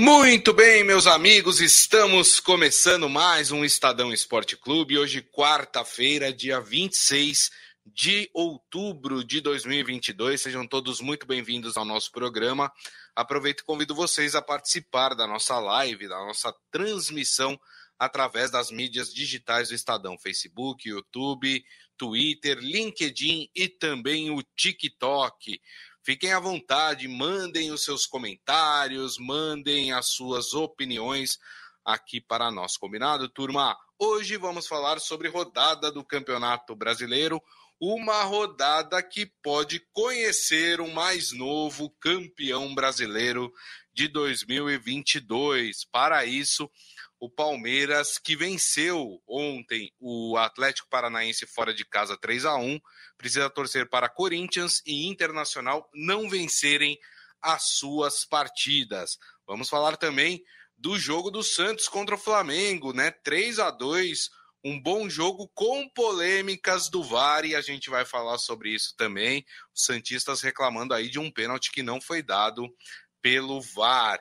Muito bem, meus amigos, estamos começando mais um Estadão Esporte Clube. Hoje, quarta-feira, dia 26 de outubro de 2022. Sejam todos muito bem-vindos ao nosso programa. Aproveito e convido vocês a participar da nossa live, da nossa transmissão através das mídias digitais do Estadão: Facebook, YouTube, Twitter, LinkedIn e também o TikTok. Fiquem à vontade, mandem os seus comentários, mandem as suas opiniões aqui para nós, combinado, turma? Hoje vamos falar sobre rodada do Campeonato Brasileiro, uma rodada que pode conhecer o mais novo campeão brasileiro de 2022. Para isso, o Palmeiras, que venceu ontem o Atlético Paranaense fora de casa 3 a 1 precisa torcer para Corinthians e Internacional não vencerem as suas partidas. Vamos falar também do jogo do Santos contra o Flamengo, né? 3 a 2 um bom jogo com polêmicas do VAR e a gente vai falar sobre isso também. Os Santistas reclamando aí de um pênalti que não foi dado pelo VAR.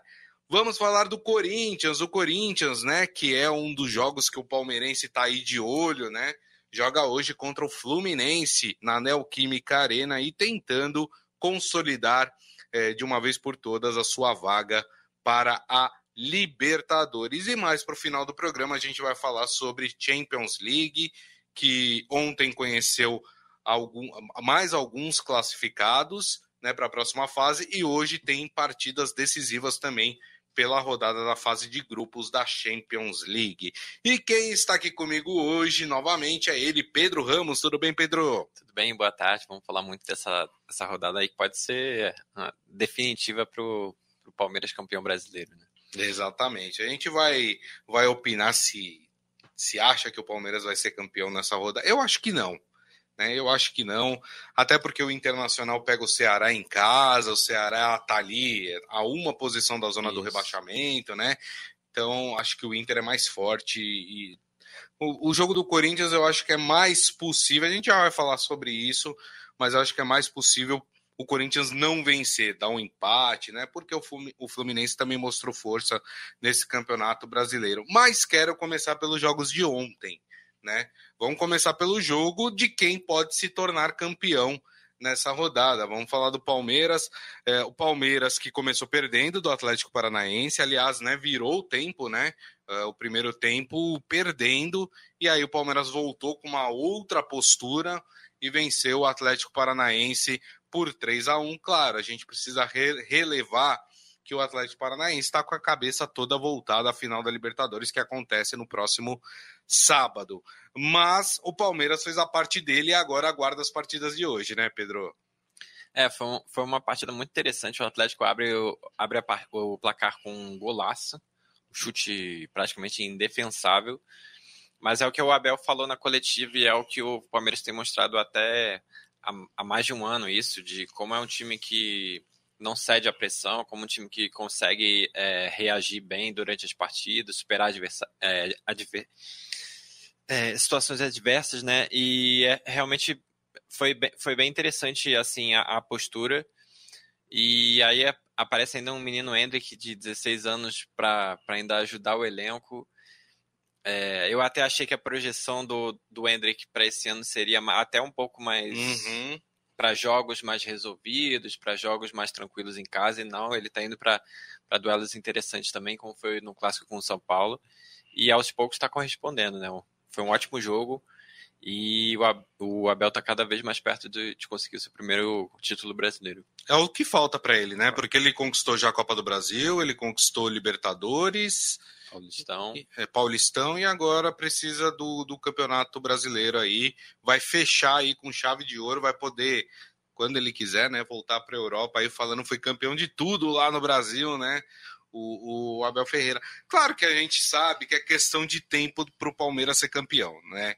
Vamos falar do Corinthians, o Corinthians, né, que é um dos jogos que o palmeirense está aí de olho, né? Joga hoje contra o Fluminense na Neoquímica Arena e tentando consolidar é, de uma vez por todas a sua vaga para a Libertadores. E mais para o final do programa a gente vai falar sobre Champions League, que ontem conheceu algum, mais alguns classificados né, para a próxima fase e hoje tem partidas decisivas também pela rodada da fase de grupos da Champions League. E quem está aqui comigo hoje, novamente, é ele, Pedro Ramos. Tudo bem, Pedro? Tudo bem, boa tarde. Vamos falar muito dessa, dessa rodada aí que pode ser uh, definitiva para o Palmeiras campeão brasileiro. Né? Exatamente. A gente vai, vai opinar se, se acha que o Palmeiras vai ser campeão nessa rodada. Eu acho que não. Né? Eu acho que não, até porque o Internacional pega o Ceará em casa, o Ceará tá ali a uma posição da zona Isso. do rebaixamento, né? Então acho que o Inter é mais forte e o, o, jogo do Corinthians eu acho que é mais possível. A gente já vai falar sobre isso, mas eu acho que é mais possível o Corinthians não vencer, dar um empate, né? Porque o Fluminense também mostrou força nesse campeonato brasileiro. Mas quero começar pelos jogos de ontem né? Vamos começar pelo jogo de quem pode se tornar campeão nessa rodada. Vamos falar do Palmeiras. É, o Palmeiras que começou perdendo do Atlético Paranaense, aliás, né? Virou o tempo, né? É, o primeiro tempo perdendo, e aí o Palmeiras voltou com uma outra postura e venceu o Atlético Paranaense por 3 a 1 Claro, a gente precisa re relevar que o Atlético Paranaense está com a cabeça toda voltada à final da Libertadores, que acontece no próximo sábado. Mas o Palmeiras fez a parte dele e agora aguarda as partidas de hoje, né, Pedro? É, foi, um, foi uma partida muito interessante. O Atlético abre, abre a, o placar com um golaço, um chute praticamente indefensável. Mas é o que o Abel falou na coletiva e é o que o Palmeiras tem mostrado até há, há mais de um ano, isso, de como é um time que não cede à pressão, como um time que consegue é, reagir bem durante as partidas, superar adversa, é, adver, é, situações adversas, né? E é, realmente foi bem, foi bem interessante assim a, a postura. E aí aparece ainda um menino Hendrick de 16 anos para ainda ajudar o elenco. É, eu até achei que a projeção do, do Hendrick para esse ano seria até um pouco mais uhum para jogos mais resolvidos, para jogos mais tranquilos em casa, e não, ele está indo para duelos interessantes também, como foi no clássico com o São Paulo, e aos poucos está correspondendo, né? Foi um ótimo jogo, e o Abel está cada vez mais perto de, de, conseguir o seu primeiro título brasileiro. É o que falta para ele, né? Porque ele conquistou já a Copa do Brasil, ele conquistou Libertadores, Paulistão. É, Paulistão e agora precisa do, do Campeonato Brasileiro aí. Vai fechar aí com chave de ouro, vai poder, quando ele quiser, né, voltar para a Europa aí falando foi campeão de tudo lá no Brasil, né? O, o, Abel Ferreira. Claro que a gente sabe que é questão de tempo para o Palmeiras ser campeão, né?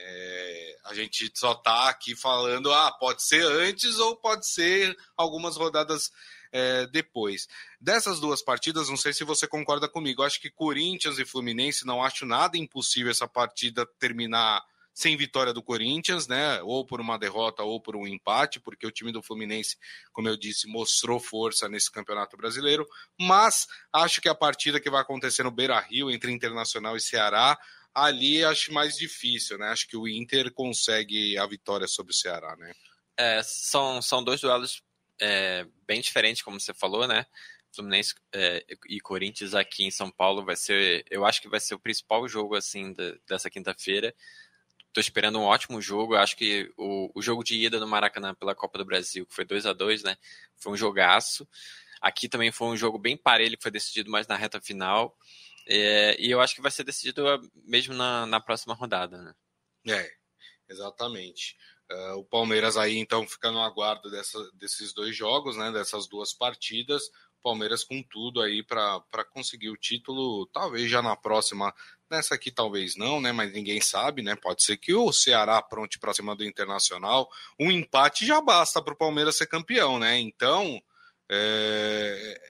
É, a gente só tá aqui falando, ah, pode ser antes ou pode ser algumas rodadas é, depois. Dessas duas partidas, não sei se você concorda comigo, acho que Corinthians e Fluminense não acho nada impossível essa partida terminar sem vitória do Corinthians, né? Ou por uma derrota ou por um empate, porque o time do Fluminense, como eu disse, mostrou força nesse Campeonato Brasileiro. Mas acho que a partida que vai acontecer no Beira Rio entre Internacional e Ceará, ali acho mais difícil, né? Acho que o Inter consegue a vitória sobre o Ceará, né? É, são, são dois duelos é, bem diferentes, como você falou, né? Fluminense é, e Corinthians aqui em São Paulo vai ser, eu acho que vai ser o principal jogo assim de, dessa quinta-feira. Estou esperando um ótimo jogo. Eu acho que o, o jogo de ida no Maracanã pela Copa do Brasil, que foi 2 a 2 né? Foi um jogaço. Aqui também foi um jogo bem parelho, que foi decidido mais na reta final. É, e eu acho que vai ser decidido mesmo na, na próxima rodada, né? É, exatamente. Uh, o Palmeiras aí, então, fica no aguardo dessa, desses dois jogos, né? Dessas duas partidas. Palmeiras com tudo aí para conseguir o título, talvez já na próxima. Nessa aqui talvez não, né? Mas ninguém sabe, né? Pode ser que o Ceará pronte para cima do Internacional. Um empate já basta para o Palmeiras ser campeão, né? Então, é,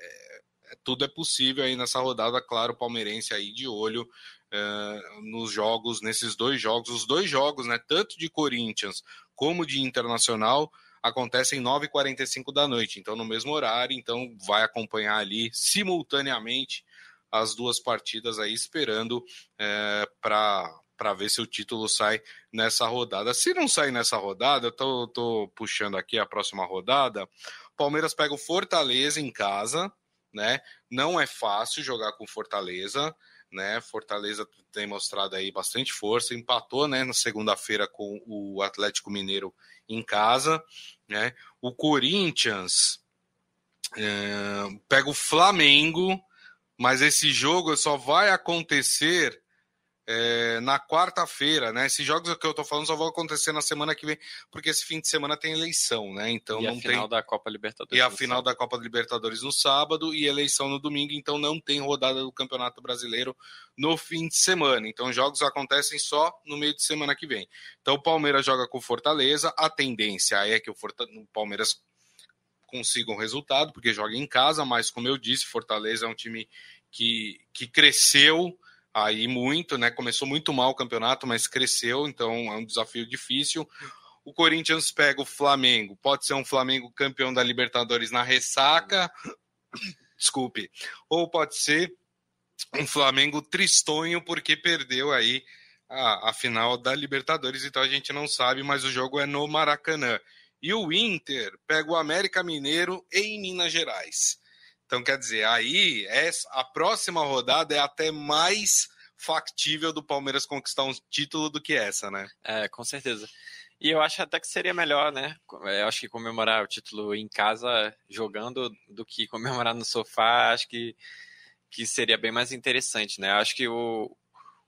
tudo é possível aí nessa rodada, claro, palmeirense aí de olho é, nos jogos, nesses dois jogos, os dois jogos, né? Tanto de Corinthians como de Internacional acontecem 9h45 da noite, então no mesmo horário, então vai acompanhar ali simultaneamente as duas partidas aí, esperando é, para ver se o título sai nessa rodada. Se não sair nessa rodada, eu tô, tô puxando aqui a próxima rodada. Palmeiras pega o Fortaleza em casa, né? Não é fácil jogar com Fortaleza né? Fortaleza tem mostrado aí bastante força, empatou, né, na segunda-feira com o Atlético Mineiro em casa, né? O Corinthians é, pega o Flamengo, mas esse jogo só vai acontecer é, na quarta-feira, né? Esses jogos que eu tô falando só vão acontecer na semana que vem, porque esse fim de semana tem eleição, né? Então e não a final tem... da Copa Libertadores. E a final sábado. da Copa Libertadores no sábado e eleição no domingo, então não tem rodada do Campeonato Brasileiro no fim de semana. Então jogos acontecem só no meio de semana que vem. Então o Palmeiras joga com Fortaleza, a tendência é que o, Forta... o Palmeiras consiga um resultado, porque joga em casa, mas como eu disse, Fortaleza é um time que, que cresceu aí muito, né? Começou muito mal o campeonato, mas cresceu, então é um desafio difícil. O Corinthians pega o Flamengo, pode ser um Flamengo campeão da Libertadores na ressaca, desculpe, ou pode ser um Flamengo tristonho porque perdeu aí a, a final da Libertadores, então a gente não sabe, mas o jogo é no Maracanã. E o Inter pega o América Mineiro em Minas Gerais. Então, quer dizer, aí essa, a próxima rodada é até mais factível do Palmeiras conquistar um título do que essa, né? É, com certeza. E eu acho até que seria melhor, né? Eu acho que comemorar o título em casa jogando do que comemorar no sofá, acho que, que seria bem mais interessante, né? Acho que o,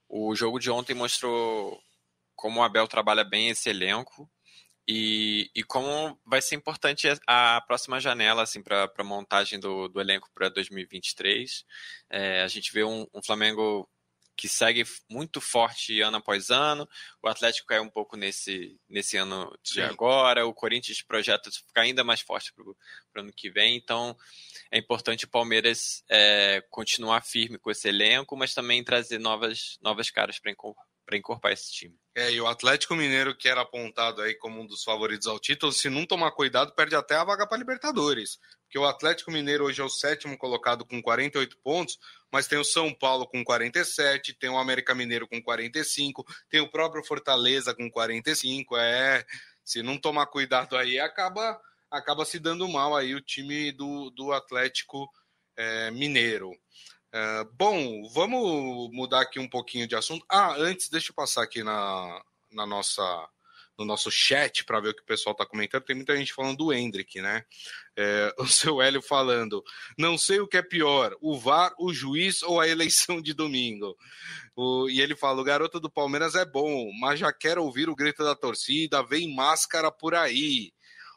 o jogo de ontem mostrou como o Abel trabalha bem esse elenco e, e como vai ser importante a próxima janela assim, para a montagem do, do elenco para 2023. É, a gente vê um, um, Flamengo que segue muito forte ano após ano. O Atlético caiu um pouco nesse, nesse ano de Sim. agora. O Corinthians projeta ficar ainda mais forte para o ano que vem. Então é importante o Palmeiras é, continuar firme com esse elenco, mas também trazer novas, novas caras para para encorpar esse time. É, e o Atlético Mineiro, que era apontado aí como um dos favoritos ao título, se não tomar cuidado, perde até a vaga para Libertadores. Porque o Atlético Mineiro hoje é o sétimo colocado com 48 pontos, mas tem o São Paulo com 47, tem o América Mineiro com 45, tem o próprio Fortaleza com 45. É, se não tomar cuidado aí, acaba, acaba se dando mal aí o time do, do Atlético é, Mineiro. É, bom, vamos mudar aqui um pouquinho de assunto. Ah, antes, deixa eu passar aqui na, na nossa, no nosso chat para ver o que o pessoal está comentando. Tem muita gente falando do Hendrick, né? É, o seu Hélio falando: não sei o que é pior, o VAR, o juiz ou a eleição de domingo. O, e ele fala: o garoto do Palmeiras é bom, mas já quero ouvir o grito da torcida, vem máscara por aí.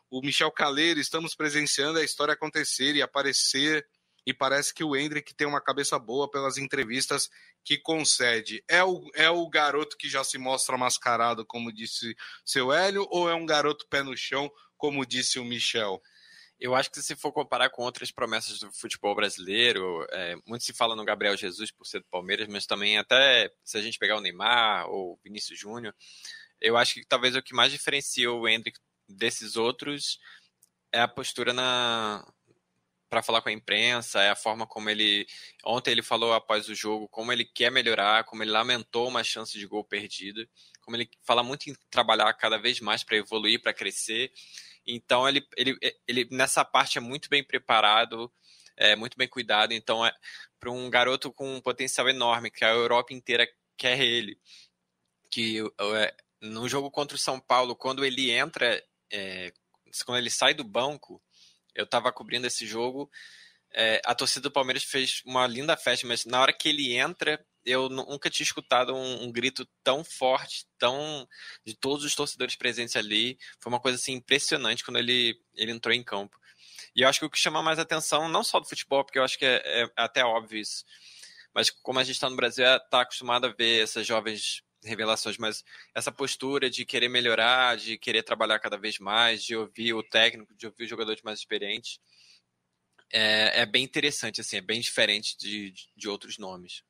O Michel Caleiro, estamos presenciando a história acontecer e aparecer e parece que o Hendrick tem uma cabeça boa pelas entrevistas que concede. É o, é o garoto que já se mostra mascarado, como disse seu Hélio, ou é um garoto pé no chão, como disse o Michel? Eu acho que se for comparar com outras promessas do futebol brasileiro, é, muito se fala no Gabriel Jesus por ser do Palmeiras, mas também até se a gente pegar o Neymar ou Vinícius Júnior, eu acho que talvez o que mais diferencia o Hendrick desses outros é a postura na para falar com a imprensa, é a forma como ele ontem ele falou após o jogo, como ele quer melhorar, como ele lamentou uma chance de gol perdida, como ele fala muito em trabalhar cada vez mais para evoluir, para crescer. Então ele, ele, ele nessa parte é muito bem preparado, é muito bem cuidado. Então é para um garoto com um potencial enorme que a Europa inteira quer ele, que é, no jogo contra o São Paulo, quando ele entra, é, quando ele sai do banco, eu estava cobrindo esse jogo. É, a torcida do Palmeiras fez uma linda festa, mas na hora que ele entra, eu nunca tinha escutado um, um, grito tão forte, tão de todos os torcedores presentes ali. Foi uma coisa assim impressionante quando ele, ele entrou em campo. E eu acho que o que chama mais atenção, não só do futebol, porque eu acho que é, é até óbvio isso, mas como a gente está no Brasil, está acostumado a ver essas jovens revelações, mas essa postura de querer melhorar, de querer trabalhar cada vez mais, de ouvir o técnico, de ouvir os jogadores mais experientes, é, é bem interessante, assim, é bem diferente de, de outros nomes.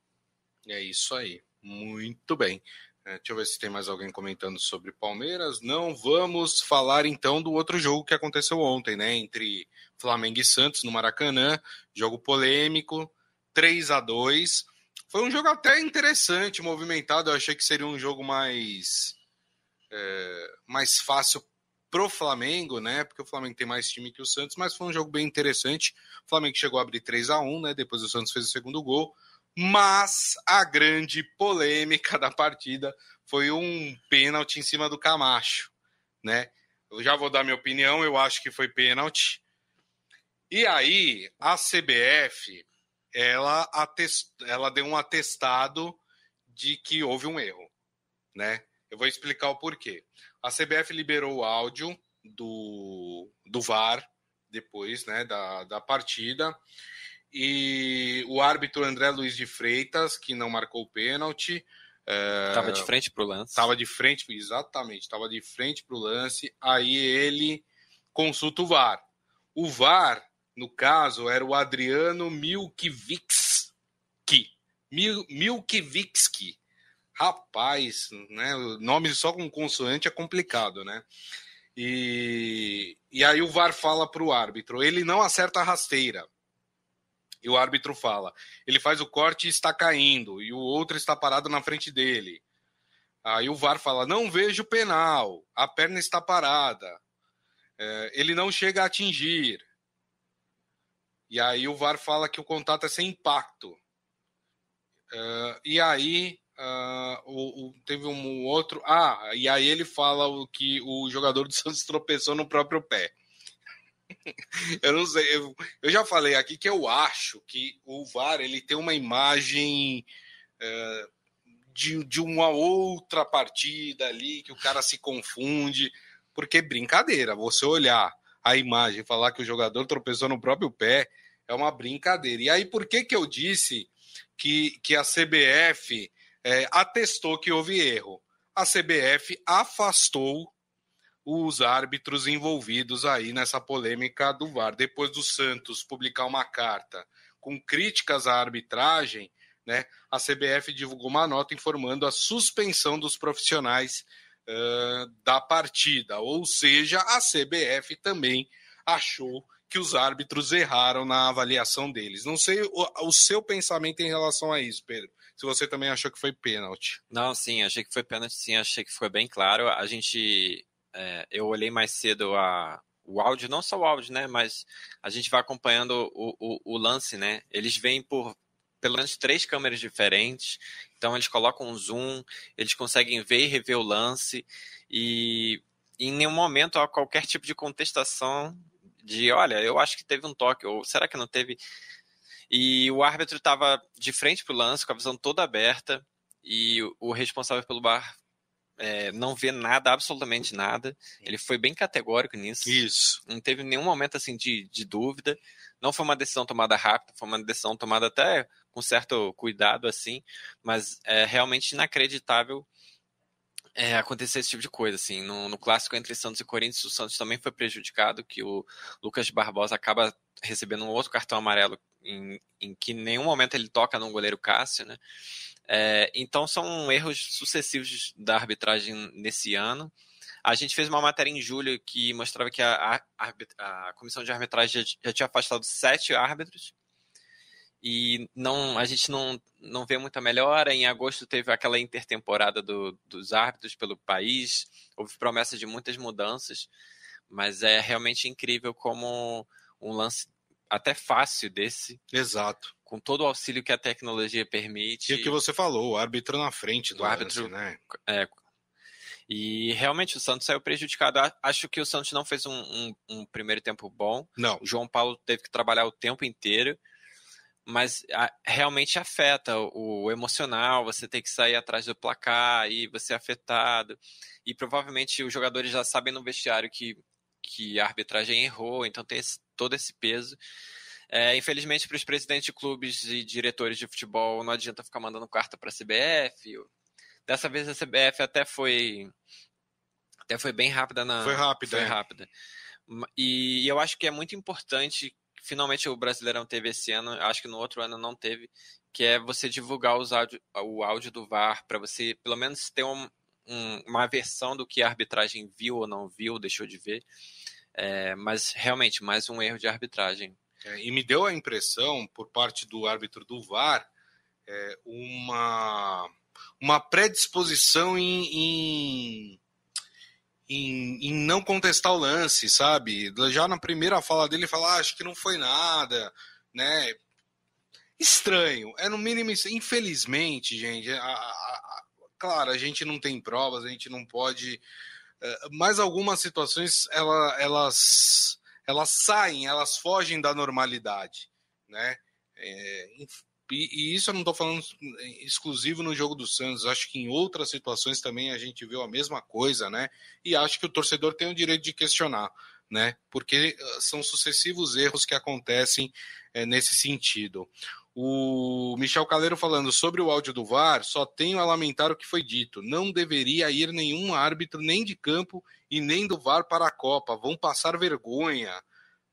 É isso aí, muito bem. É, deixa eu ver se tem mais alguém comentando sobre Palmeiras. Não, vamos falar então do outro jogo que aconteceu ontem, né? Entre Flamengo e Santos no Maracanã, jogo polêmico, 3 a 2 foi um jogo até interessante, movimentado. Eu achei que seria um jogo mais, é, mais fácil pro Flamengo, né? Porque o Flamengo tem mais time que o Santos, mas foi um jogo bem interessante. O Flamengo chegou a abrir 3 a 1 né? Depois o Santos fez o segundo gol. Mas a grande polêmica da partida foi um pênalti em cima do Camacho, né? Eu já vou dar minha opinião, eu acho que foi pênalti. E aí, a CBF ela, atest... ela deu um atestado de que houve um erro, né? Eu vou explicar o porquê. A CBF liberou o áudio do, do VAR depois né, da, da partida. E o árbitro André Luiz de Freitas, que não marcou o pênalti. Estava é, de frente para o lance. Estava de frente, exatamente, estava de frente para o lance. Aí ele consulta o VAR. O VAR no caso, era o Adriano Milkivitsky. Mil, Milkivitsky. Rapaz, né? Nome só com consoante é complicado, né? E, e aí o VAR fala para o árbitro, ele não acerta a rasteira. E o árbitro fala, ele faz o corte e está caindo, e o outro está parado na frente dele. Aí o VAR fala, não vejo penal, a perna está parada, é, ele não chega a atingir. E aí o VAR fala que o contato é sem impacto. Uh, e aí uh, o, o, teve um outro. Ah, e aí ele fala o que o jogador do Santos tropeçou no próprio pé. eu não sei, eu, eu, já falei aqui que eu acho que o VAR ele tem uma imagem uh, de, de uma outra partida ali que o cara se confunde, porque brincadeira, você olhar a imagem falar que o jogador tropeçou no próprio pé é uma brincadeira. E aí, por que, que eu disse que, que a CBF é, atestou que houve erro? A CBF afastou os árbitros envolvidos aí nessa polêmica do VAR. Depois do Santos publicar uma carta com críticas à arbitragem, né, a CBF divulgou uma nota informando a suspensão dos profissionais uh, da partida. Ou seja, a CBF também achou que os árbitros erraram na avaliação deles. Não sei o, o, seu pensamento em relação a isso, Pedro. Se você também achou que foi pênalti. Não, sim, achei que foi pênalti, sim, achei que foi bem claro. A gente. É, eu olhei mais cedo a, o áudio, não só o áudio, né? Mas a gente vai acompanhando o, o, o lance, né? Eles vêm por pelo menos três câmeras diferentes. Então eles colocam um zoom, eles conseguem ver e rever o lance. E em nenhum momento há qualquer tipo de contestação de olha, eu acho que teve um toque, ou será que não teve? E o árbitro estava de frente para o lance, com a visão toda aberta, e o responsável pelo bar é, não vê nada, absolutamente nada. Ele foi bem categórico nisso. Isso. Não teve nenhum momento assim de, de dúvida. Não foi uma decisão tomada rápida, foi uma decisão tomada até com certo cuidado, assim, mas é realmente inacreditável é, acontecer esse tipo de coisa, assim, no, no, clássico entre Santos e Corinthians, o Santos também foi prejudicado, que o Lucas Barbosa acaba recebendo um outro cartão amarelo em, em que em nenhum momento ele toca no goleiro Cássio, né? É, então são erros sucessivos da arbitragem nesse ano. A gente fez uma matéria em julho que mostrava que a, a, a comissão de arbitragem já, já, tinha afastado sete árbitros e não, a gente não, não vê muita melhora. Em agosto teve aquela intertemporada do, dos árbitros pelo país, houve promessa de muitas mudanças, mas é realmente incrível como um lance até fácil desse. Exato. Com todo o auxílio que a tecnologia permite. E o que você falou, o árbitro na frente do o árbitro, lance, né? É, e realmente o Santos saiu prejudicado. Acho que o Santos não fez um, um, um primeiro tempo bom. Não. O João Paulo teve que trabalhar o tempo inteiro mas realmente afeta o, o, emocional, você tem que sair atrás do placar e você é afetado. E provavelmente os jogadores já sabem no vestiário que, que a arbitragem errou, então tem esse, todo esse peso. É, infelizmente, para os presidentes de clubes e diretores de futebol, não adianta ficar mandando carta para a CBF. Dessa vez a CBF até foi até foi bem rápida na foi rápida foi é. rápida e eu acho que é muito importante finalmente o Brasileirão teve esse ano acho que no outro ano não teve que é você divulgar os áudio, o áudio do VAR para você pelo menos ter um, um, uma versão do que a arbitragem viu ou não viu deixou de ver. É, mas realmente mais um erro de arbitragem. É, e me deu a impressão por parte do árbitro do VAR é, uma uma predisposição em, em, em, em, não contestar o lance, sabe? Já na primeira fala dele, falar, ah, acho que não foi nada, né? Estranho, é no mínimo, infelizmente, gente, a, a, a, claro, a gente não tem provas, a gente não pode, é, mas algumas situações, ela, elas, elas saem, elas fogem da normalidade, né? É, e, e, isso eu não estou falando exclusivo no jogo do Santos, acho que em outras situações também a gente viu a mesma coisa, né? E acho que o torcedor tem o direito de questionar, né? Porque ah, são sucessivos erros que acontecem é, nesse sentido. O Michel Caleiro falando sobre o áudio do VAR, só tenho a lamentar o que foi dito. Não deveria ir nenhum árbitro, nem de campo e nem do VAR para a Copa. Vão passar vergonha.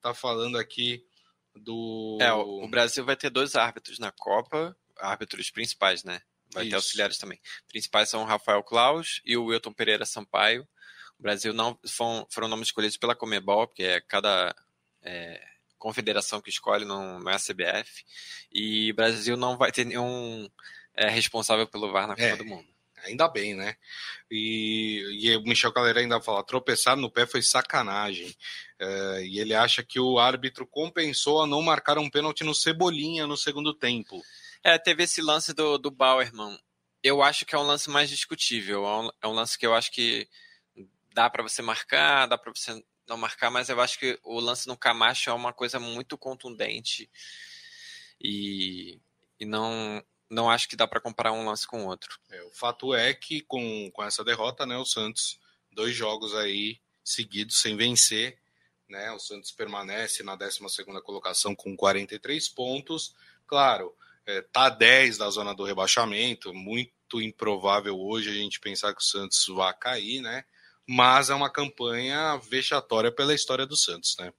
Tá falando aqui do. É, o Brasil vai ter dois árbitros na Copa, árbitros principais, né? Vai Isso. ter auxiliares também. Principais são o Rafael Klaus e o Wilton Pereira Sampaio. O Brasil não foram, foram nomes escolhidos pela Comebol, porque é cada é, confederação que escolhe, não, não é a CBF. E o Brasil não vai ter nenhum é, responsável pelo VAR na Copa é. do Mundo. Ainda bem, né? E, e o Michel Caleira ainda fala: tropeçar no pé foi sacanagem. É, e ele acha que o árbitro compensou a não marcar um pênalti no Cebolinha no segundo tempo. É, teve esse lance do, do Bauerman. Eu acho que é um lance mais discutível. É um, é um lance que eu acho que dá para você marcar, dá para você não marcar, mas eu acho que o lance no Camacho é uma coisa muito contundente. E, e não não acho que dá para comparar um lance com o outro. É, o fato é que com, com essa derrota, né, o Santos, dois jogos aí seguidos sem vencer, né, o Santos permanece na 12 colocação com 43 pontos. Claro, é, tá 10 da zona do rebaixamento, muito improvável hoje a gente pensar que o Santos vá cair, né? Mas é uma campanha vexatória pela história do Santos, né?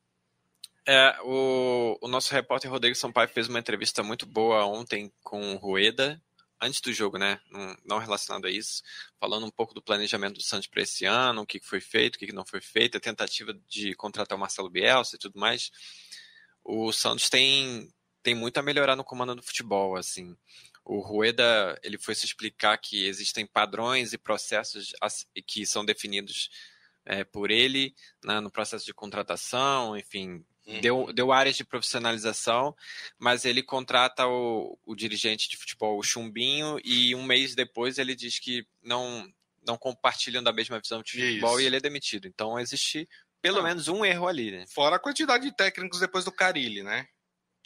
É, o, o nosso repórter Rodrigo Sampaio fez uma entrevista muito boa ontem com o Rueda, antes do jogo, né? Não, relacionado a isso, falando um pouco do planejamento do Santos para esse ano, o que foi feito, o que não foi feito, a tentativa de contratar o Marcelo Bielsa e tudo mais. O Santos tem, tem muito a melhorar no comando do futebol, assim. O Rueda, ele foi se explicar que existem padrões e processos que são definidos é, por ele né, no processo de contratação, enfim, Uhum. Deu, deu áreas de profissionalização, mas ele contrata o, o dirigente de futebol, o Chumbinho, e um mês depois ele diz que não, não compartilham da mesma visão de futebol Isso. e ele é demitido. Então existe pelo ah. menos um erro ali, né? Fora a quantidade de técnicos depois do Carilli, né?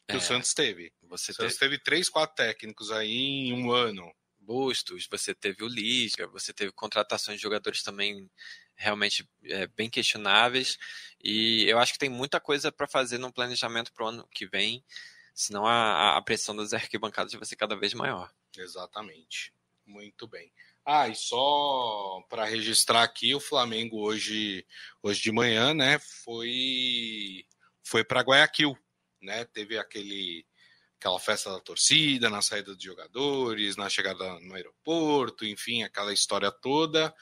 Que é, o Santos teve. Você o Santos teve três, quatro técnicos aí em um ano. Bustos, você teve o Lisca, você teve contratações de jogadores também realmente é, bem questionáveis. E eu acho que tem muita coisa para fazer no planejamento para o ano que vem, senão a, a pressão das arquibancadas vai ser cada vez maior. Exatamente. Muito bem. Ah, e só para registrar aqui, o Flamengo hoje, hoje de manhã, né, foi foi para Guayaquil, né? Teve aquele aquela festa da torcida, na saída dos jogadores, na chegada no aeroporto, enfim, aquela história toda.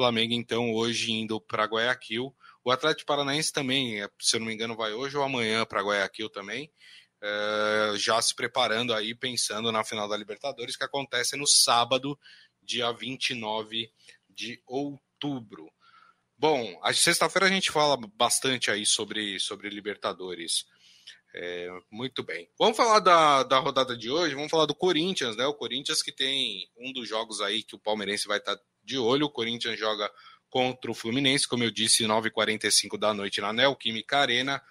Flamengo, então, hoje indo para Guayaquil. O Atlético Paranaense também, é, se eu não me engano, vai hoje ou amanhã para Guayaquil também. Uh, já se preparando aí, pensando na final da Libertadores, que acontece no sábado, dia 29 de outubro. Bom, a sexta-feira a gente fala bastante aí sobre, sobre Libertadores. É, muito bem. Vamos falar da, da rodada de hoje, vamos falar do Corinthians, né? O Corinthians que tem um dos jogos aí que o Palmeirense vai estar tá de olho. O Corinthians joga contra o Fluminense, como eu disse, 9h45 da noite na Neoquímica Arena.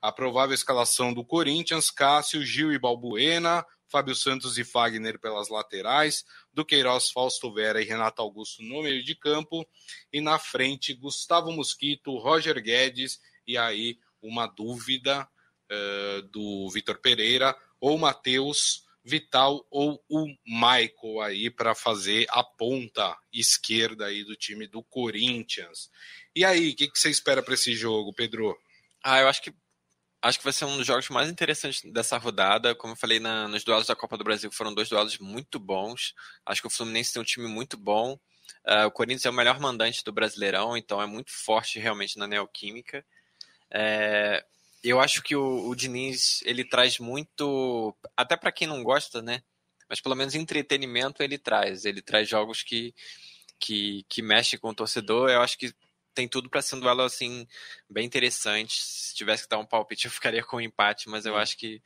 A provável escalação do Corinthians: Cássio, Gil e Balbuena, Fábio Santos e Fagner pelas laterais, do Queiroz, Fausto Vera e Renato Augusto no meio de campo, e na frente Gustavo Mosquito, Roger Guedes, e aí uma dúvida uh, do Vitor Pereira, ou Matheus Vital ou o Michael aí para fazer a ponta esquerda aí do time do Corinthians. E aí, o que, que você espera para esse jogo, Pedro? Ah, eu acho que acho que vai ser um dos jogos mais interessantes dessa rodada. Como eu falei na, nos duelos da Copa do Brasil, foram dois duelos muito bons. Acho que o Fluminense tem um time muito bom. Uh, o Corinthians é o melhor mandante do Brasileirão, então é muito forte realmente na Neoquímica. É, eu acho que o, o Diniz ele traz muito, até para quem não gosta, né? Mas pelo menos entretenimento ele traz. Ele traz jogos que que, que mexe com o torcedor. Eu acho que tem tudo para ser um duelo assim bem interessante. Se tivesse que dar um palpite, eu ficaria com um empate, mas eu hum. acho que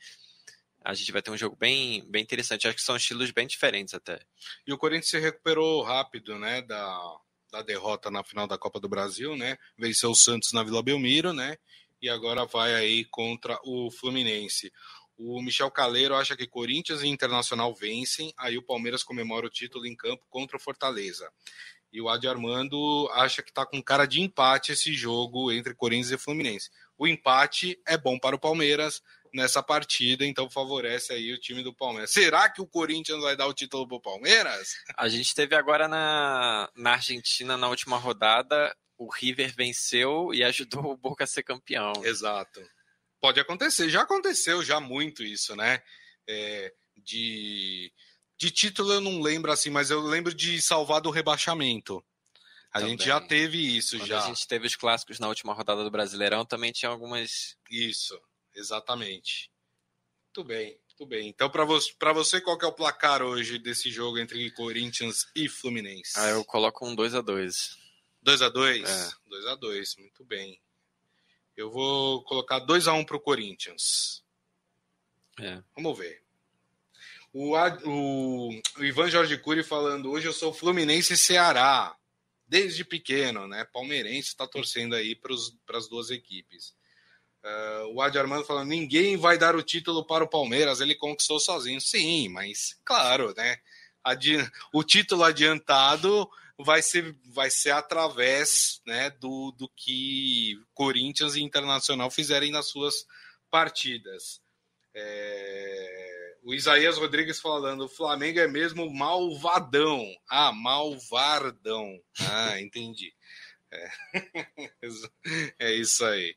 a gente vai ter um jogo bem, bem interessante. Acho que são estilos bem diferentes até. E o Corinthians se recuperou rápido, né, da, da derrota na final da Copa do Brasil, né? Venceu o Santos na Vila Belmiro, né? E agora vai aí contra o Fluminense. O Michel Caleiro acha que Corinthians e Internacional vencem, aí o Palmeiras comemora o título em campo contra o Fortaleza. E o Adi Armando acha que está com cara de empate esse jogo entre Corinthians e Fluminense. O empate é bom para o Palmeiras nessa partida, então favorece aí o time do Palmeiras. Será que o Corinthians vai dar o título para o Palmeiras? A gente teve agora na, na Argentina, na última rodada, o River venceu e ajudou o Boca a ser campeão. Exato. Pode acontecer, já aconteceu já muito isso, né? É, de de título eu não lembro assim, mas eu lembro de salvar do rebaixamento. A também. gente já teve isso Quando já. A gente teve os clássicos na última rodada do Brasileirão, também tinha algumas. Isso, exatamente. Muito bem, muito bem. Então, para você, você, qual que é o placar hoje desse jogo entre Corinthians e Fluminense? Ah, eu coloco um 2 a 2 2 a 2 2 a 2 muito bem. Eu vou colocar 2 a 1 para o Corinthians. É. Vamos ver. O, o, o Ivan Jorge Cury falando: hoje eu sou Fluminense e Ceará, desde pequeno, né? Palmeirense está torcendo aí para as duas equipes. Uh, o Adi Armando falando: ninguém vai dar o título para o Palmeiras, ele conquistou sozinho. Sim, mas claro, né? Adi o título adiantado vai ser, vai ser através né, do, do que Corinthians e Internacional fizerem nas suas partidas. É o Isaías Rodrigues falando, o Flamengo é mesmo malvadão. Ah, malvardão. Ah, entendi. É, é isso aí.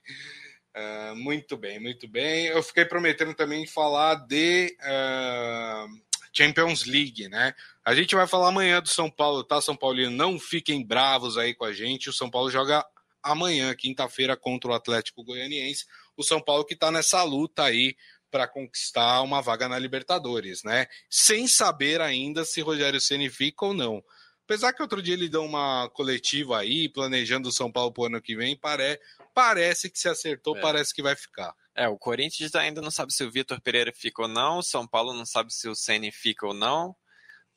Uh, muito bem, muito bem. Eu fiquei prometendo também falar de uh, Champions League, né? A gente vai falar amanhã do São Paulo, tá, São Paulino? Não fiquem bravos aí com a gente. O São Paulo joga amanhã, quinta-feira, contra o Atlético Goianiense. O São Paulo que tá nessa luta aí para conquistar uma vaga na Libertadores, né? Sem saber ainda se Rogério Ceni fica ou não. Apesar que outro dia ele deu uma coletiva aí, planejando o São Paulo para o ano que vem, pare... parece que se acertou, é. parece que vai ficar. É, o Corinthians ainda não sabe se o Vitor Pereira fica ou não, o São Paulo não sabe se o Ceni fica ou não.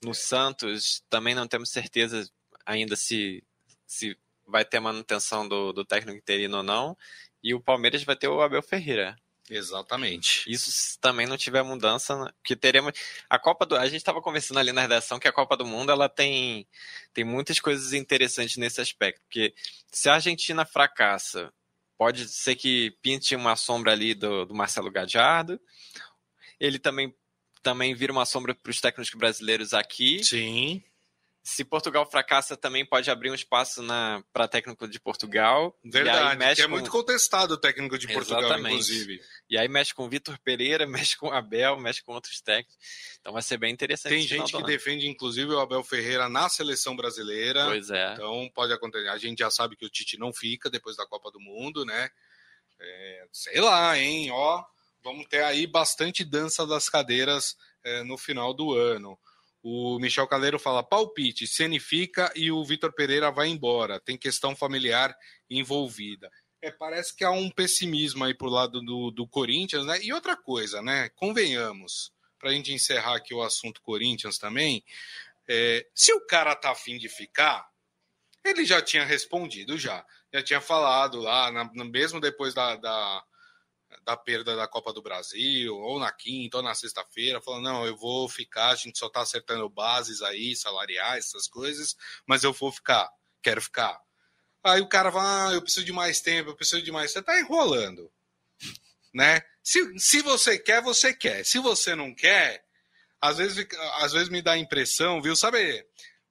No é. Santos também não temos certeza ainda se, se vai ter manutenção do, do técnico interino ou não. E o Palmeiras vai ter o Abel Ferreira. Exatamente. Isso se também não tiver mudança, né? que teremos a Copa do, a gente estava conversando ali na redação que a Copa do Mundo ela tem tem muitas coisas interessantes nesse aspecto, porque se a Argentina fracassa, pode ser que pinte uma sombra ali do, do Marcelo Gadiardo. Ele também também vira uma sombra para os técnicos brasileiros aqui. Sim. Se Portugal fracassa, também pode abrir um espaço para técnico de Portugal. Verdade, que é com... muito contestado o técnico de Portugal, Exatamente. inclusive. E aí mexe com o Vitor Pereira, mexe com o Abel, mexe com outros técnicos. Então vai ser bem interessante. Tem gente que defende, inclusive, o Abel Ferreira na seleção brasileira. Pois é. Então pode acontecer. A gente já sabe que o Tite não fica depois da Copa do Mundo, né? É, sei lá, hein? Ó, vamos ter aí bastante dança das cadeiras é, no final do ano. O Michel Caleiro fala: palpite, fica e o Vitor Pereira vai embora. Tem questão familiar envolvida. É, parece que há um pessimismo aí pro lado do, do Corinthians, né? E outra coisa, né? Convenhamos, para a gente encerrar aqui o assunto Corinthians também, é, se o cara tá afim de ficar, ele já tinha respondido já. Já tinha falado lá, na, mesmo depois da, da da perda da Copa do Brasil, ou na quinta, ou na sexta-feira, falando, não, eu vou ficar, a gente só está acertando bases aí, salariais, essas coisas, mas eu vou ficar, quero ficar. Aí o cara vai, ah, eu preciso de mais tempo, eu preciso de mais tempo, tá enrolando, né? Se, se você quer, você quer. Se você não quer, às vezes, às vezes me dá a impressão, viu? Sabe,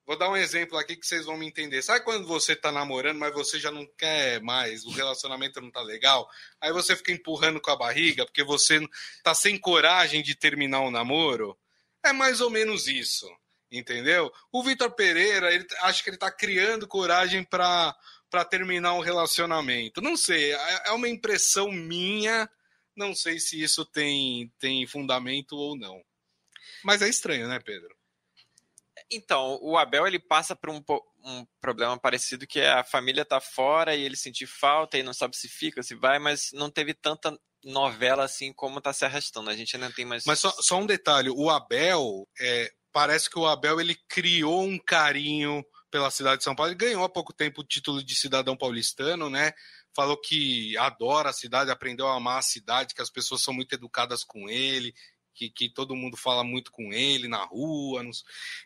Vou dar um exemplo aqui que vocês vão me entender. Sabe quando você tá namorando, mas você já não quer mais, o relacionamento não tá legal? Aí você fica empurrando com a barriga porque você tá sem coragem de terminar o namoro? É mais ou menos isso, entendeu? O Vitor Pereira, ele, acho que ele tá criando coragem para para terminar um relacionamento. Não sei, é, é uma impressão minha, não sei se isso tem, tem fundamento ou não. Mas é estranho, né, Pedro? Então, o Abel ele passa por um, um, problema parecido que é a família tá fora e ele sentir falta e não sabe se fica, se vai, mas não teve tanta novela assim como tá se arrastando. A gente ainda tem mais. Mas só, só um detalhe: o Abel, é, parece que o Abel ele criou um carinho pela cidade de São Paulo. Ele ganhou há pouco tempo o título de cidadão paulistano, né? Falou que adora a cidade, aprendeu a amar a cidade, que as pessoas são muito educadas com ele que, que todo mundo fala muito com ele na rua. Nos,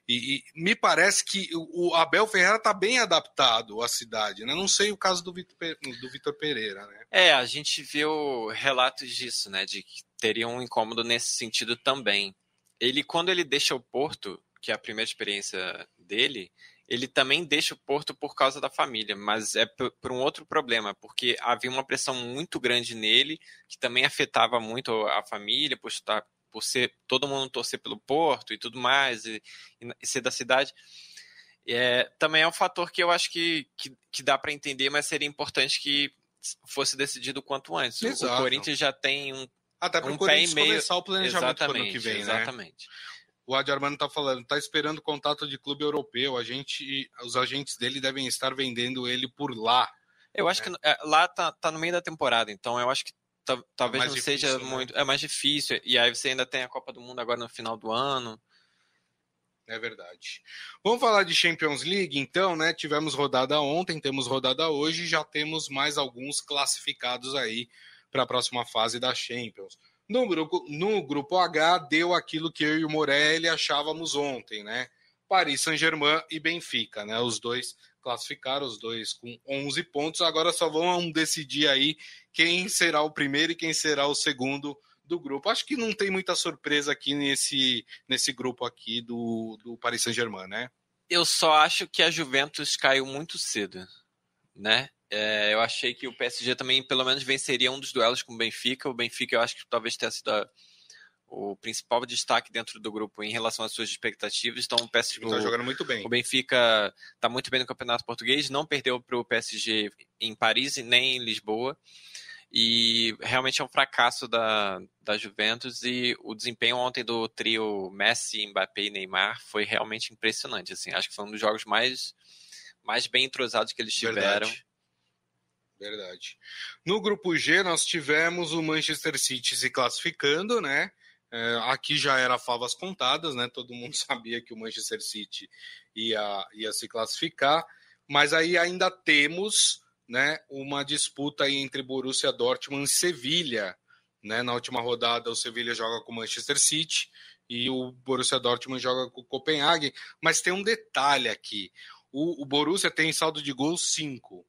e, e, me parece que o Abel Ferreira está bem adaptado à cidade, né? Não sei o caso do Vitor, do Pereira, né? É, a gente viu relatos disso, né? De que teria um incômodo nesse sentido também. Ele, quando ele deixa o Porto, que é a primeira experiência dele, ele também deixa o Porto por causa da família, mas é por um outro problema, porque havia uma pressão muito grande nele, que também afetava muito a família, por estar por ser todo mundo torcer pelo Porto e tudo mais, e, e ser da cidade. É, também é um fator que eu acho que, que, que dá para entender, mas seria importante que fosse decidido quanto antes. Exato. O Corinthians já tem um, Até um o pé e meio. começar o planejamento exatamente, ano que vem, exatamente. né? Exatamente. O Adi Armando está falando, está esperando contato de clube europeu. A gente, os agentes dele devem estar vendendo ele por lá. Eu acho que é, lá tá, tá no meio da temporada, então eu acho que talvez é não difícil, seja né? muito. É mais difícil. E aí você ainda tem a Copa do Mundo agora no final do ano. É verdade. Vamos falar de Champions League, então, né? Tivemos rodada ontem, temos rodada hoje, já temos mais alguns classificados aí para a próxima fase da Champions. No grupo, no grupo H, deu aquilo que eu e o Morelli achávamos ontem, né? Paris Saint-Germain e Benfica, né? Os dois classificaram, os dois com 11 pontos. Agora só vão decidir aí quem será o primeiro e quem será o segundo do grupo. Acho que não tem muita surpresa aqui nesse, nesse grupo aqui do, do Paris Saint-Germain, né? Eu só acho que a Juventus caiu muito cedo, né? É, eu achei que o PSG também, pelo menos, venceria um dos duelos com o Benfica. O Benfica, eu acho que talvez tenha sido a, o principal destaque dentro do grupo em relação às suas expectativas. Então, o PSG está jogando muito bem. O Benfica está muito bem no Campeonato Português, não perdeu para o PSG em Paris e nem em Lisboa. E realmente é um fracasso da, da Juventus e o desempenho ontem do trio Messi, Mbappé e Neymar foi realmente impressionante. Assim, acho que foi um dos jogos mais, mais bem entrosados que eles tiveram. Verdade. Verdade. No grupo G, nós tivemos o Manchester City se classificando, né? É, aqui já era favas contadas, né? Todo mundo sabia que o Manchester City ia, ia se classificar, mas aí ainda temos né, uma disputa entre Borussia Dortmund e Sevilha. Né? Na última rodada, o Sevilha joga com o Manchester City e o Borussia Dortmund joga com o Copenhague. Mas tem um detalhe aqui: o, o Borussia tem saldo de gols 5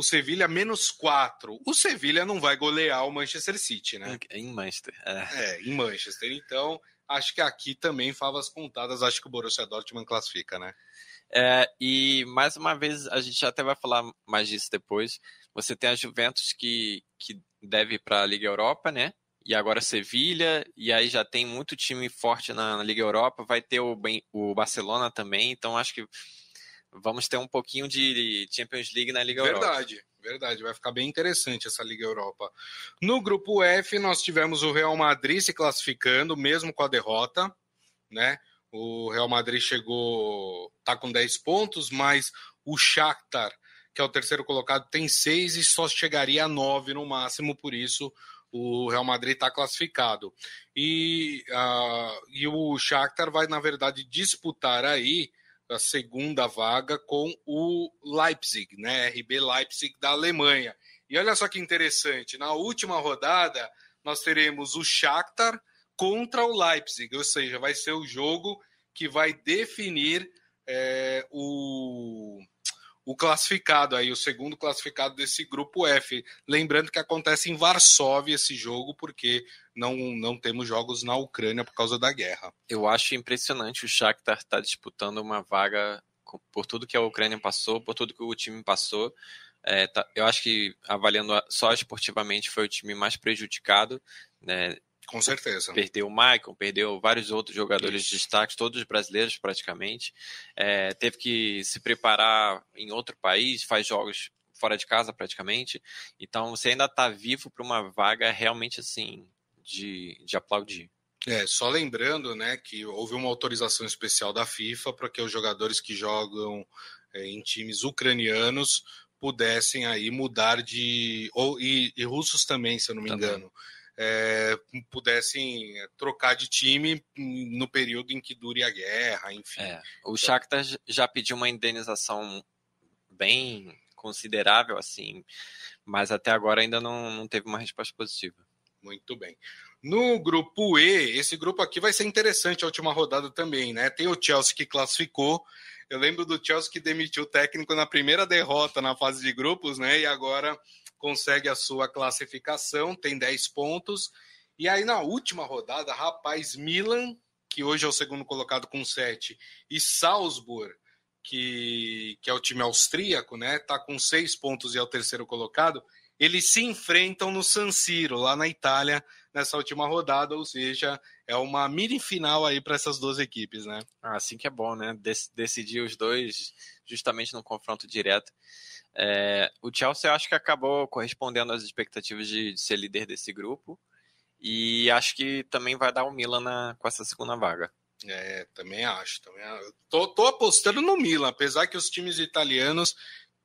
o Sevilha menos 4. O Sevilha não vai golear o Manchester City, né? Em Manchester. É. é, em Manchester. Então, acho que aqui também favas contadas, acho que o Borussia Dortmund classifica, né? É, e mais uma vez, a gente até vai falar mais disso depois. Você tem a Juventus que, que deve ir para a Liga Europa, né? E agora Sevilha, e aí já tem muito time forte na, na Liga Europa. Vai ter o, o Barcelona também, então acho que vamos ter um pouquinho de Champions League na Liga verdade, Europa. Verdade, verdade. Vai ficar bem interessante essa Liga Europa. No grupo F, nós tivemos o Real Madrid se classificando, mesmo com a derrota, né? O Real Madrid chegou, tá com 10 pontos, mas o Shakhtar, que é o terceiro colocado, tem 6 e só chegaria a 9 no máximo, por isso o Real Madrid está classificado. E, uh, e o Shakhtar vai, na verdade, disputar aí a segunda vaga com o Leipzig, né? RB Leipzig da Alemanha. E olha só que interessante, na última rodada nós teremos o Shakhtar contra o Leipzig, ou seja, vai ser o jogo que vai definir é, o, o classificado aí, o segundo classificado desse grupo F. Lembrando que acontece em Varsóvia esse jogo, porque não, não temos jogos na Ucrânia por causa da guerra. Eu acho impressionante o Shakhtar estar tá disputando uma vaga por tudo que a Ucrânia passou, por tudo que o time passou. É, tá, eu acho que, avaliando só esportivamente, foi o time mais prejudicado. Né? Com certeza. Perdeu o Michael, perdeu vários outros jogadores Isso. de destaque, todos brasileiros praticamente. É, teve que se preparar em outro país, faz jogos fora de casa praticamente. Então você ainda está vivo para uma vaga realmente assim de, de aplaudir. É, só lembrando, né, que houve uma autorização especial da FIFA para que os jogadores que jogam é, em times ucranianos pudessem aí mudar de ou e, e russos também, se eu não me também. engano é, pudessem trocar de time no período em que dure a guerra, enfim. É, o Shakhtar já pediu uma indenização bem considerável, assim, mas até agora ainda não, não teve uma resposta positiva. Muito bem. No grupo E, esse grupo aqui vai ser interessante a última rodada também, né? Tem o Chelsea que classificou. Eu lembro do Chelsea que demitiu o técnico na primeira derrota na fase de grupos, né? E agora consegue a sua classificação, tem 10 pontos. E aí na última rodada, rapaz, Milan, que hoje é o segundo colocado com 7, e Salzburg, que, que é o time austríaco, né? Tá com 6 pontos e é o terceiro colocado. Eles se enfrentam no San Siro, lá na Itália, nessa última rodada, ou seja, é uma mini final aí para essas duas equipes, né? Ah, assim que é bom, né? decidir os dois justamente no confronto direto. É, o Chelsea eu acho que acabou correspondendo às expectativas de, de, ser líder desse grupo e acho que também vai dar o Milan na, com essa segunda vaga. É, também acho. Também, tô, tô apostando no Milan, apesar que os times italianos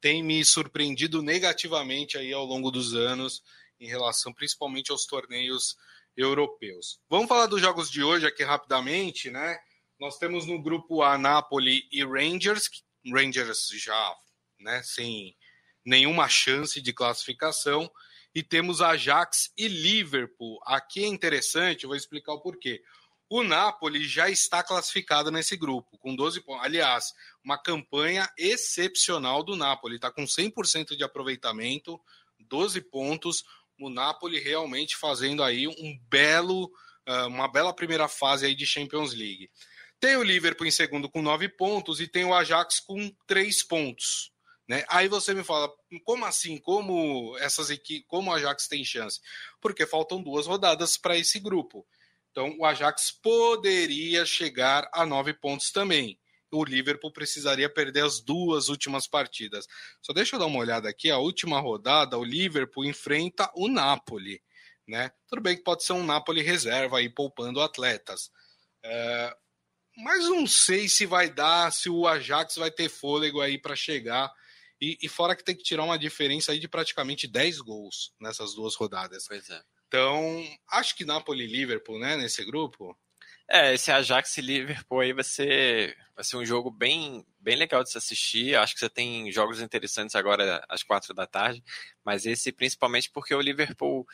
têm me surpreendido negativamente aí ao longo dos anos em relação principalmente aos torneios europeus. Vamos falar dos jogos de hoje aqui rapidamente, né? Nós temos no grupo A Napoli e Rangers, Rangers já né, sem nenhuma chance de classificação. E temos Ajax e Liverpool. Aqui é interessante, vou explicar o porquê. O Napoli já está classificado nesse grupo, com 12 pontos. Aliás, uma campanha excepcional do Napoli. Está com 100% de aproveitamento, 12 pontos. O Napoli realmente fazendo aí um belo, ah, uma bela primeira fase aí de Champions League. Tem o Liverpool em segundo com 9 pontos e tem o Ajax com 3 pontos. Né? Aí você me fala, como assim? Como essas equipes, como o Ajax tem chance? Porque faltam duas rodadas para esse grupo. Então o Ajax poderia chegar a nove pontos também. O Liverpool precisaria perder as duas últimas partidas. Só deixa eu dar uma olhada aqui. A última rodada, o Liverpool enfrenta o Napoli. Né? Tudo bem que pode ser um Napoli reserva aí poupando atletas. É, mas não sei se vai dar, se o Ajax vai ter fôlego aí para chegar e, e, fora que tem que tirar uma diferença aí de praticamente 10 gols nessas duas rodadas. Pois é. Então, acho que Napoli e Liverpool, né, nesse grupo. É, esse Ajax e Liverpool aí vai ser, vai ser um jogo bem, bem legal de se assistir. Acho que você tem jogos interessantes agora às quatro da tarde, mas esse principalmente porque o Liverpool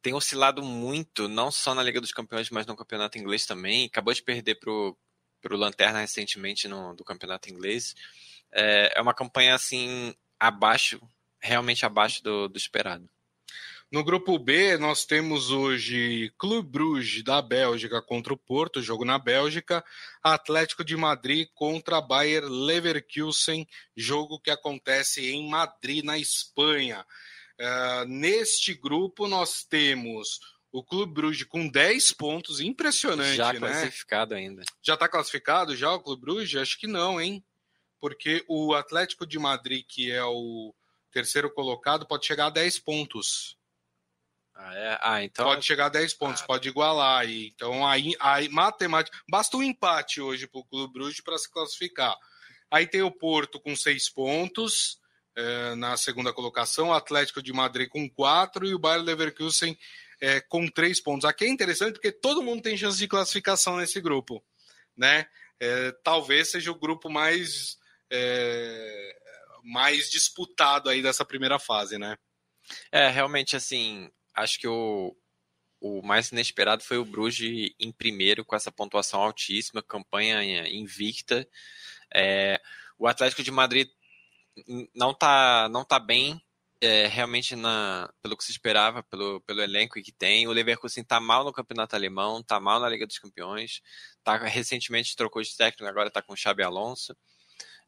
tem oscilado muito, não só na Liga dos Campeões, mas no Campeonato Inglês também. Acabou de perder pro, pro Lanterna recentemente no, do Campeonato Inglês é, é uma campanha assim abaixo, realmente abaixo do, do esperado. No grupo B, nós temos hoje Clube Bruges da Bélgica contra o Porto, jogo na Bélgica, Atlético de Madrid contra Bayer Leverkusen, jogo que acontece em Madrid, na Espanha. Uh, neste grupo, nós temos o Clube Bruges com 10 pontos, impressionante, já né? classificado ainda. Já está classificado já o Clube Bruges? Acho que não, hein? Porque o Atlético de Madrid, que é o terceiro colocado, pode chegar a 10 pontos. Ah, é? ah, então. Pode chegar a 10 pontos, ah. pode igualar aí. Então, aí, aí matemática. Basta um empate hoje para o Clube Bruges para se classificar. Aí tem o Porto com 6 pontos é, na segunda colocação, o Atlético de Madrid com 4 e o Bayern Leverkusen é, com 3 pontos. Aqui é interessante porque todo mundo tem chance de classificação nesse grupo. Né? É, talvez seja o grupo mais, é, mais disputado aí dessa primeira fase, né? É, realmente, assim, acho que o, o mais inesperado foi o Bruges em primeiro, com essa pontuação altíssima, campanha invicta. É, o Atlético de Madrid não tá, não tá bem, é, realmente, na, pelo que se esperava, pelo, pelo elenco que tem. O Leverkusen está mal no campeonato alemão, está mal na Liga dos Campeões, tá, recentemente trocou de técnico, agora está com o Xabi Alonso.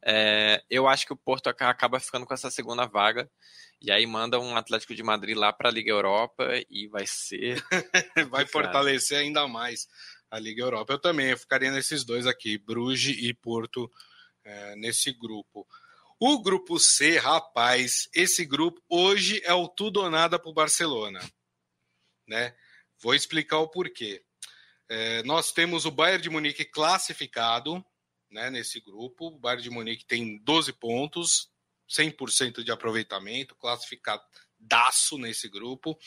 É, eu acho que o Porto acaba ficando com essa segunda vaga. E aí manda um Atlético de Madrid lá para a Liga Europa e vai ser. vai fortalecer ainda mais a Liga Europa. Eu também eu ficaria nesses dois aqui, Bruges e Porto, é, nesse grupo. O grupo C, rapaz, esse grupo hoje é o tudo ou nada para o Barcelona. Né? Vou explicar o porquê. É, nós temos o Bayern de Munique classificado né, nesse grupo. O Bayern de Munique tem 12 pontos, 100% de aproveitamento, classificadaço nesse grupo.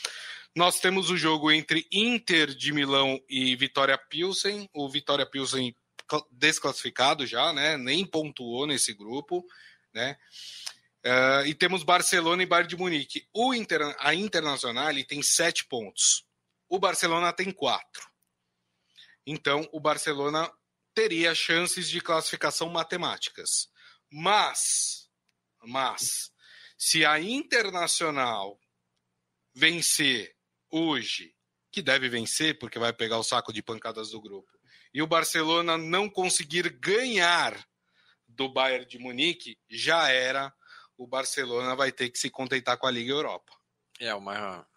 Nós temos o jogo entre Inter de Milão e Vitória Pilsen. O Vitória Pilsen desclassificado já, né? Nem pontuou nesse grupo, né? Uh, e temos Barcelona e Bayern de Munique. O Inter, a Internacional tem sete pontos. O Barcelona tem quatro. Então, o Barcelona teria chances de classificação matemáticas. Mas mas se a Internacional vencer hoje, que deve vencer porque vai pegar o saco de pancadas do grupo, e o Barcelona não conseguir ganhar do Bayern de Munique, já era. O Barcelona vai ter que se contentar com a Liga Europa. É uma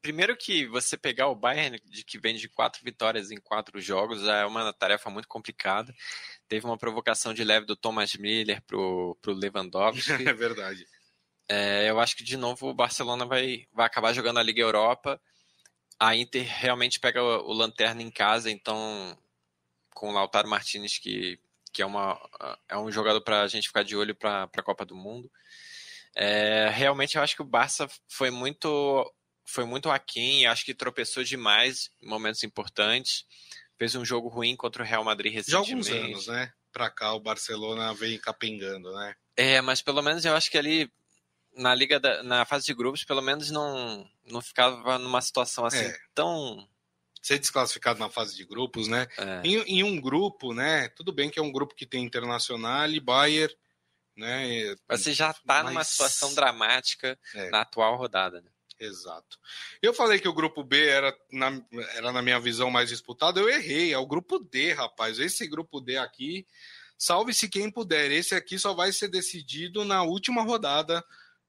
Primeiro que você pegar o Bayern, de que vem de quatro vitórias em quatro jogos, é uma tarefa muito complicada. Teve uma provocação de leve do Thomas Miller pro, pro Lewandowski. é verdade. É, eu acho que, de novo, o Barcelona vai, vai acabar jogando a Liga Europa. A Inter realmente pega o, o Lanterna em casa, então, com o Lautaro Martinez, que, que é, uma, é um jogador para a gente ficar de olho para a Copa do Mundo. É, realmente, eu acho que o Barça foi muito foi muito aquém, acho que tropeçou demais em momentos importantes. Fez um jogo ruim contra o Real Madrid recentemente. Já alguns anos, né? Pra cá o Barcelona vem capengando, né? É, mas pelo menos eu acho que ali na liga da, na fase de grupos, pelo menos não não ficava numa situação assim é. tão ser desclassificado na fase de grupos, né? É. Em, em, um grupo, né? Tudo bem que é um grupo que tem Internacional e Bayern, né? Você já está mas... numa situação dramática é. na atual rodada, né? Exato. Eu falei que o grupo B era na, era, na minha visão, mais disputado. Eu errei. É o grupo D, rapaz. Esse grupo D aqui, salve-se quem puder. Esse aqui só vai ser decidido na última rodada.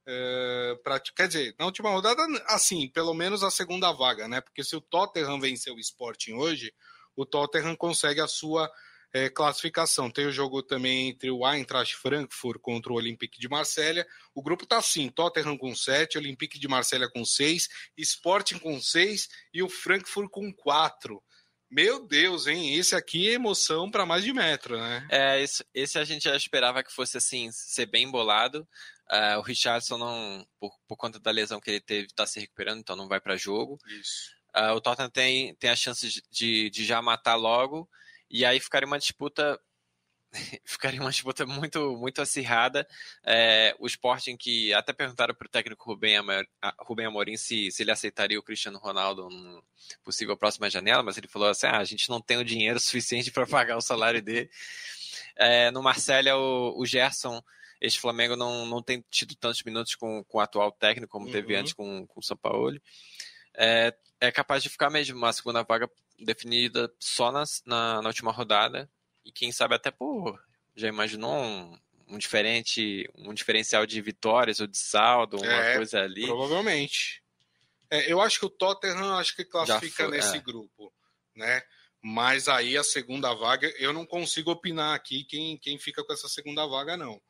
É, pra, quer dizer, na última rodada, assim, pelo menos a segunda vaga, né? Porque se o Tottenham vencer o Sporting hoje, o Tottenham consegue a sua é, classificação. Tem o jogo também entre o Eintracht Frankfurt contra o Olympique de Marselha. O grupo está assim: Tottenham com 7, Olympique de Marselha com 6, Sporting com 6 e o Frankfurt com 4. Meu Deus, hein? Esse aqui é emoção para mais de metro, né? É, esse, esse, a gente já esperava que fosse assim, ser bem embolado. Uh, o Richardson não, por, por, conta da lesão que ele teve, está se recuperando, então não vai para jogo. Isso. Uh, o Tottenham tem, tem a chance de, de já matar logo. E aí ficaria uma disputa ficaria uma disputa muito muito acirrada. É, o Sporting que até perguntaram para o técnico Rubem, Amor, Rubem Amorim se, se ele aceitaria o Cristiano Ronaldo no possível próxima janela, mas ele falou assim: ah, a gente não tem o dinheiro suficiente para pagar o salário dele. É, no Marcelo, o, o Gerson este Flamengo não, não tem tido tantos minutos com, com o atual técnico como uhum. teve antes com, com o São Paulo. É, é capaz de ficar mesmo uma segunda vaga definida só nas, na, na última rodada. E quem sabe até por. Já imaginou um, um diferente, um diferencial de vitórias ou de saldo, uma é, coisa ali? Provavelmente. É, eu acho que o Tottenham acho que classifica foi, nesse é. grupo, né? Mas aí a segunda vaga, eu não consigo opinar aqui quem, quem fica com essa segunda vaga, não.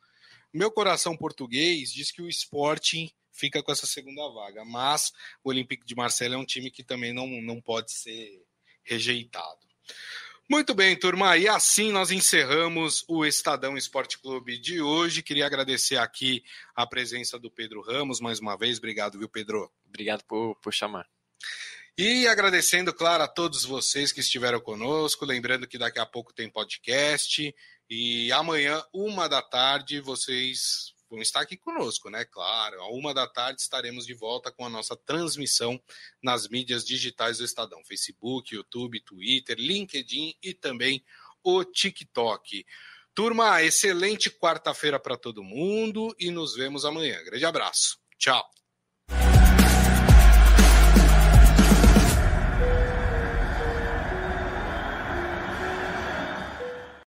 Meu coração português diz que o Sporting fica com essa segunda vaga, mas o Olympique de Marseille é um time que também não, não pode ser rejeitado. Muito bem, turma. E assim nós encerramos o Estadão Esporte Clube de hoje. Queria agradecer aqui a presença do Pedro Ramos mais uma vez. Obrigado, viu, Pedro? Obrigado por, por chamar. E agradecendo, claro, a todos vocês que estiveram conosco. Lembrando que daqui a pouco tem podcast. E amanhã, uma da tarde, vocês vão estar aqui conosco, né? Claro, a uma da tarde estaremos de volta com a nossa transmissão nas mídias digitais do Estadão: Facebook, YouTube, Twitter, LinkedIn e também o TikTok. Turma, excelente quarta-feira para todo mundo e nos vemos amanhã. Grande abraço. Tchau.